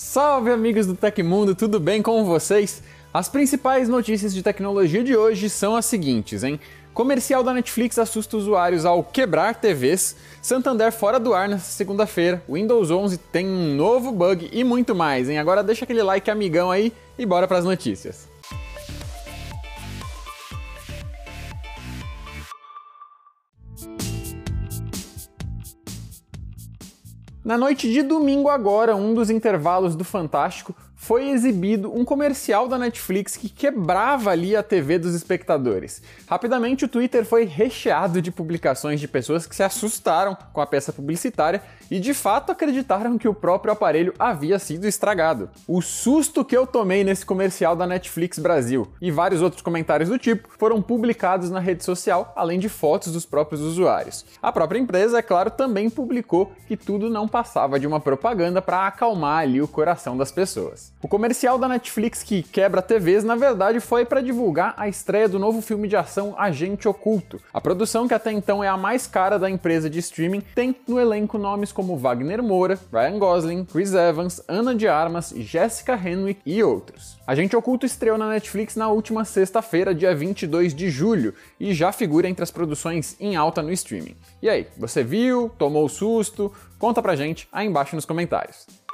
Salve amigos do Tecmundo, tudo bem com vocês? As principais notícias de tecnologia de hoje são as seguintes, hein? Comercial da Netflix assusta usuários ao quebrar TVs, Santander fora do ar nesta segunda-feira, Windows 11 tem um novo bug e muito mais, hein? Agora deixa aquele like amigão aí e bora para as notícias. Na noite de domingo agora, um dos intervalos do Fantástico, foi exibido um comercial da Netflix que quebrava ali a TV dos espectadores. Rapidamente o Twitter foi recheado de publicações de pessoas que se assustaram com a peça publicitária e de fato acreditaram que o próprio aparelho havia sido estragado. O susto que eu tomei nesse comercial da Netflix Brasil e vários outros comentários do tipo foram publicados na rede social, além de fotos dos próprios usuários. A própria empresa, é claro, também publicou que tudo não passava de uma propaganda para acalmar ali o coração das pessoas. O comercial da Netflix que quebra TVs, na verdade, foi para divulgar a estreia do novo filme de ação Agente Oculto. A produção, que até então é a mais cara da empresa de streaming, tem no elenco nomes como Wagner Moura, Ryan Gosling, Chris Evans, Ana de Armas, Jessica Henwick e outros. Agente Oculto estreou na Netflix na última sexta-feira, dia 22 de julho, e já figura entre as produções em alta no streaming. E aí, você viu? Tomou susto? Conta pra gente aí embaixo nos comentários.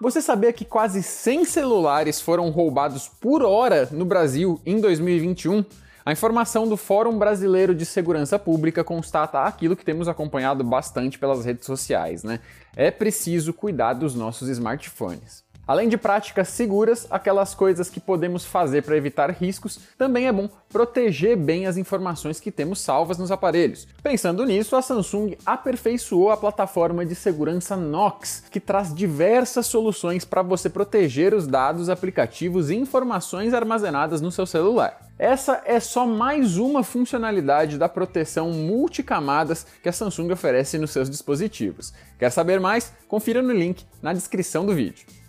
Você sabia que quase 100 celulares foram roubados por hora no Brasil em 2021? A informação do Fórum Brasileiro de Segurança Pública constata aquilo que temos acompanhado bastante pelas redes sociais, né? É preciso cuidar dos nossos smartphones. Além de práticas seguras, aquelas coisas que podemos fazer para evitar riscos, também é bom proteger bem as informações que temos salvas nos aparelhos. Pensando nisso, a Samsung aperfeiçoou a plataforma de segurança Knox, que traz diversas soluções para você proteger os dados, aplicativos e informações armazenadas no seu celular. Essa é só mais uma funcionalidade da proteção multicamadas que a Samsung oferece nos seus dispositivos. Quer saber mais? Confira no link na descrição do vídeo.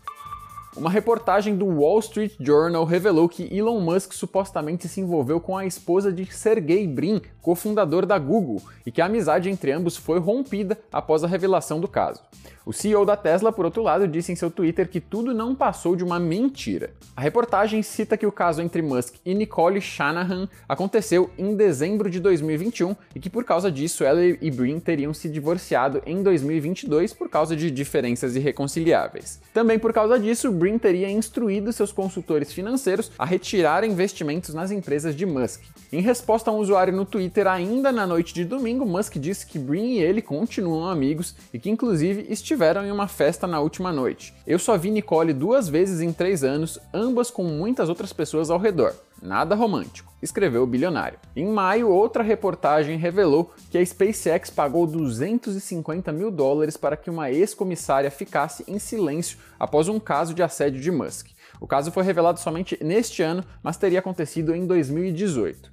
Uma reportagem do Wall Street Journal revelou que Elon Musk supostamente se envolveu com a esposa de Sergey Brin, cofundador da Google, e que a amizade entre ambos foi rompida após a revelação do caso. O CEO da Tesla, por outro lado, disse em seu Twitter que tudo não passou de uma mentira. A reportagem cita que o caso entre Musk e Nicole Shanahan aconteceu em dezembro de 2021 e que por causa disso ela e Brin teriam se divorciado em 2022 por causa de diferenças irreconciliáveis. Também por causa disso, Brin teria instruído seus consultores financeiros a retirar investimentos nas empresas de Musk. Em resposta a um usuário no Twitter ainda na noite de domingo, Musk disse que Brin e ele continuam amigos e que inclusive estiveram em uma festa na última noite. Eu só vi Nicole duas vezes em três anos, ambas com muitas outras pessoas ao redor. Nada romântico, escreveu o bilionário. Em maio, outra reportagem revelou que a SpaceX pagou 250 mil dólares para que uma ex-comissária ficasse em silêncio após um caso de assédio de Musk. O caso foi revelado somente neste ano, mas teria acontecido em 2018.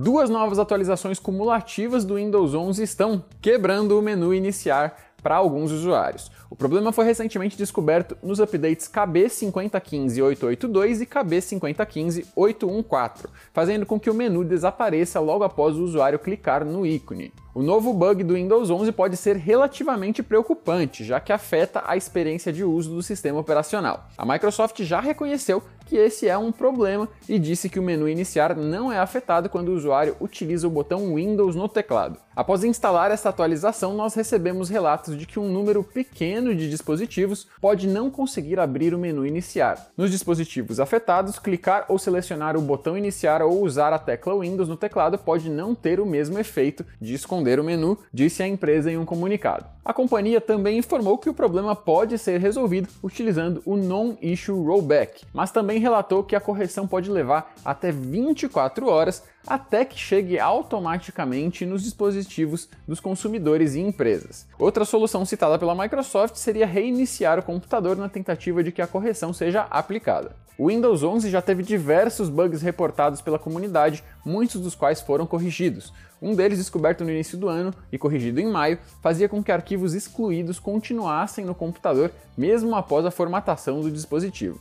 Duas novas atualizações cumulativas do Windows 11 estão quebrando o menu iniciar para alguns usuários. O problema foi recentemente descoberto nos updates KB5015-882 e KB5015-814, fazendo com que o menu desapareça logo após o usuário clicar no ícone. O novo bug do Windows 11 pode ser relativamente preocupante, já que afeta a experiência de uso do sistema operacional. A Microsoft já reconheceu que esse é um problema e disse que o menu iniciar não é afetado quando o usuário utiliza o botão Windows no teclado. Após instalar essa atualização, nós recebemos relatos de que um número pequeno de dispositivos pode não conseguir abrir o menu iniciar. Nos dispositivos afetados, clicar ou selecionar o botão iniciar ou usar a tecla Windows no teclado pode não ter o mesmo efeito de esconder o menu, disse a empresa em um comunicado. A companhia também informou que o problema pode ser resolvido utilizando o Non-Issue Rollback, mas também também relatou que a correção pode levar até 24 horas até que chegue automaticamente nos dispositivos dos consumidores e empresas. Outra solução citada pela Microsoft seria reiniciar o computador na tentativa de que a correção seja aplicada. O Windows 11 já teve diversos bugs reportados pela comunidade, muitos dos quais foram corrigidos. Um deles, descoberto no início do ano e corrigido em maio, fazia com que arquivos excluídos continuassem no computador mesmo após a formatação do dispositivo.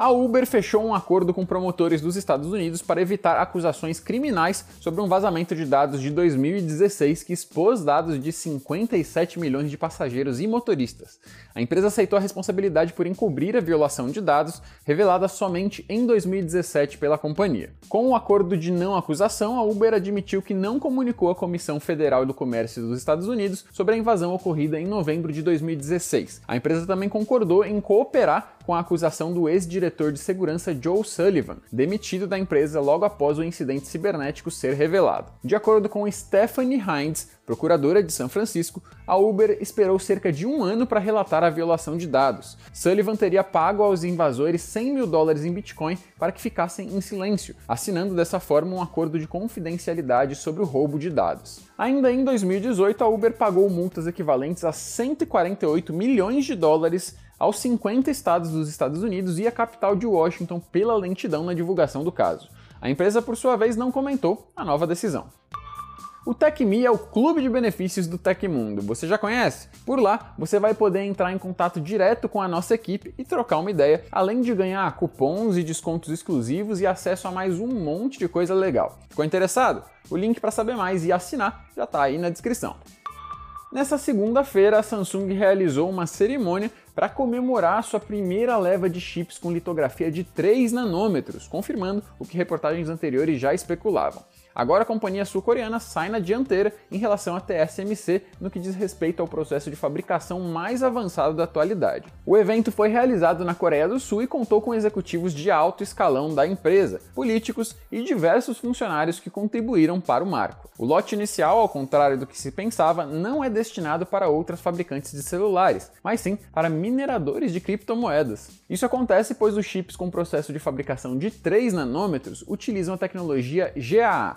A Uber fechou um acordo com promotores dos Estados Unidos para evitar acusações criminais sobre um vazamento de dados de 2016 que expôs dados de 57 milhões de passageiros e motoristas. A empresa aceitou a responsabilidade por encobrir a violação de dados, revelada somente em 2017 pela companhia. Com o acordo de não acusação, a Uber admitiu que não comunicou à Comissão Federal do Comércio dos Estados Unidos sobre a invasão ocorrida em novembro de 2016. A empresa também concordou em cooperar com a acusação do ex-diretor de segurança Joe Sullivan, demitido da empresa logo após o incidente cibernético ser revelado. De acordo com Stephanie Hines, procuradora de São Francisco, a Uber esperou cerca de um ano para relatar a violação de dados. Sullivan teria pago aos invasores 100 mil dólares em Bitcoin para que ficassem em silêncio, assinando dessa forma um acordo de confidencialidade sobre o roubo de dados. Ainda em 2018, a Uber pagou multas equivalentes a 148 milhões de dólares aos 50 estados dos Estados Unidos e à capital de Washington pela lentidão na divulgação do caso. A empresa, por sua vez, não comentou a nova decisão. O TecMe é o clube de benefícios do Tecmundo. Você já conhece? Por lá, você vai poder entrar em contato direto com a nossa equipe e trocar uma ideia, além de ganhar cupons e descontos exclusivos e acesso a mais um monte de coisa legal. Ficou interessado? O link para saber mais e assinar já está aí na descrição. Nessa segunda-feira, a Samsung realizou uma cerimônia para comemorar sua primeira leva de chips com litografia de 3 nanômetros, confirmando o que reportagens anteriores já especulavam. Agora a companhia sul-coreana sai na dianteira em relação à TSMC no que diz respeito ao processo de fabricação mais avançado da atualidade. O evento foi realizado na Coreia do Sul e contou com executivos de alto escalão da empresa, políticos e diversos funcionários que contribuíram para o marco. O lote inicial, ao contrário do que se pensava, não é destinado para outras fabricantes de celulares, mas sim para mineradores de criptomoedas. Isso acontece pois os chips com processo de fabricação de 3 nanômetros utilizam a tecnologia GAA,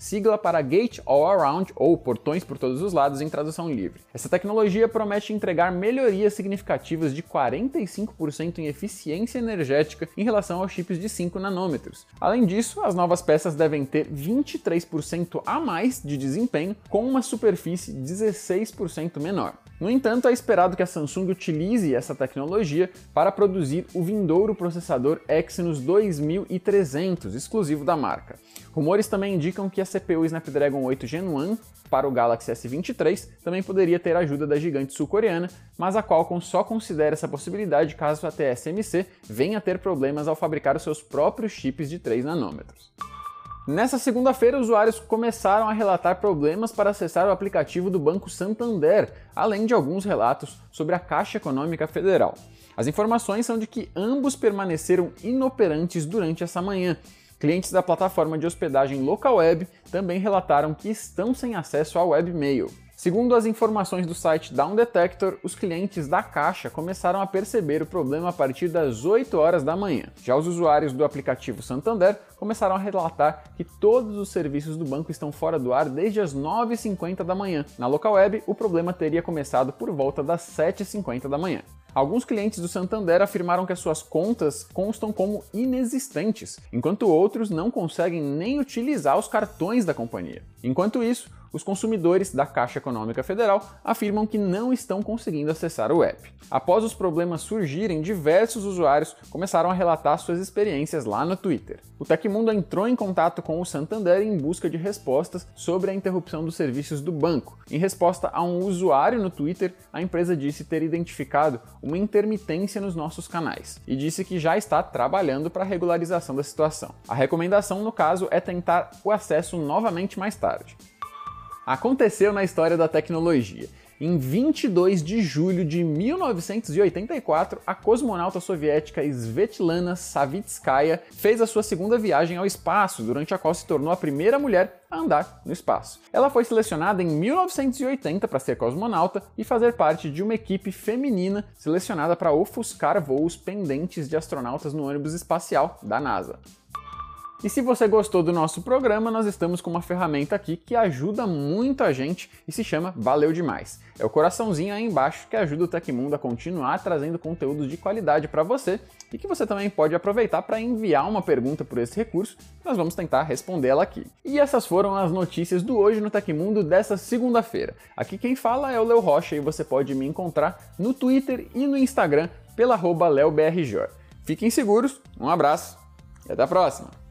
sigla para Gate All Around ou portões por todos os lados em tradução livre. Essa tecnologia promete entregar melhorias significativas de 45% em eficiência energética em relação aos chips de 5 nanômetros. Além disso, as novas peças devem ter 23% a mais de desempenho com uma superfície 16% menor. No entanto, é esperado que a Samsung utilize essa tecnologia para produzir o vindouro processador Exynos 2300, exclusivo da marca. Rumores também indicam que a CPU Snapdragon 8 Gen 1 para o Galaxy S23 também poderia ter ajuda da gigante sul-coreana, mas a Qualcomm só considera essa possibilidade caso a TSMC venha a ter problemas ao fabricar os seus próprios chips de 3 nanômetros. Nessa segunda-feira, usuários começaram a relatar problemas para acessar o aplicativo do Banco Santander, além de alguns relatos sobre a Caixa Econômica Federal. As informações são de que ambos permaneceram inoperantes durante essa manhã. Clientes da plataforma de hospedagem LocalWeb também relataram que estão sem acesso ao webmail. Segundo as informações do site Down Detector, os clientes da Caixa começaram a perceber o problema a partir das 8 horas da manhã. Já os usuários do aplicativo Santander começaram a relatar que todos os serviços do banco estão fora do ar desde as 9h50 da manhã. Na local web, o problema teria começado por volta das 7h50 da manhã. Alguns clientes do Santander afirmaram que as suas contas constam como inexistentes, enquanto outros não conseguem nem utilizar os cartões da companhia. Enquanto isso, os consumidores da Caixa Econômica Federal afirmam que não estão conseguindo acessar o app. Após os problemas surgirem, diversos usuários começaram a relatar suas experiências lá no Twitter. O Tecmundo entrou em contato com o Santander em busca de respostas sobre a interrupção dos serviços do banco. Em resposta a um usuário no Twitter, a empresa disse ter identificado uma intermitência nos nossos canais e disse que já está trabalhando para a regularização da situação. A recomendação, no caso, é tentar o acesso novamente mais tarde aconteceu na história da tecnologia. Em 22 de julho de 1984, a cosmonauta soviética Svetlana Savitskaya fez a sua segunda viagem ao espaço, durante a qual se tornou a primeira mulher a andar no espaço. Ela foi selecionada em 1980 para ser cosmonauta e fazer parte de uma equipe feminina selecionada para ofuscar voos pendentes de astronautas no ônibus espacial da NASA. E se você gostou do nosso programa, nós estamos com uma ferramenta aqui que ajuda muito a gente e se chama Valeu Demais. É o coraçãozinho aí embaixo que ajuda o Tecmundo a continuar trazendo conteúdos de qualidade para você e que você também pode aproveitar para enviar uma pergunta por esse recurso, nós vamos tentar respondê-la aqui. E essas foram as notícias do Hoje no Tecmundo dessa segunda-feira. Aqui quem fala é o Leo Rocha e você pode me encontrar no Twitter e no Instagram pela arroba LeoBRJ. Fiquem seguros, um abraço e até a próxima!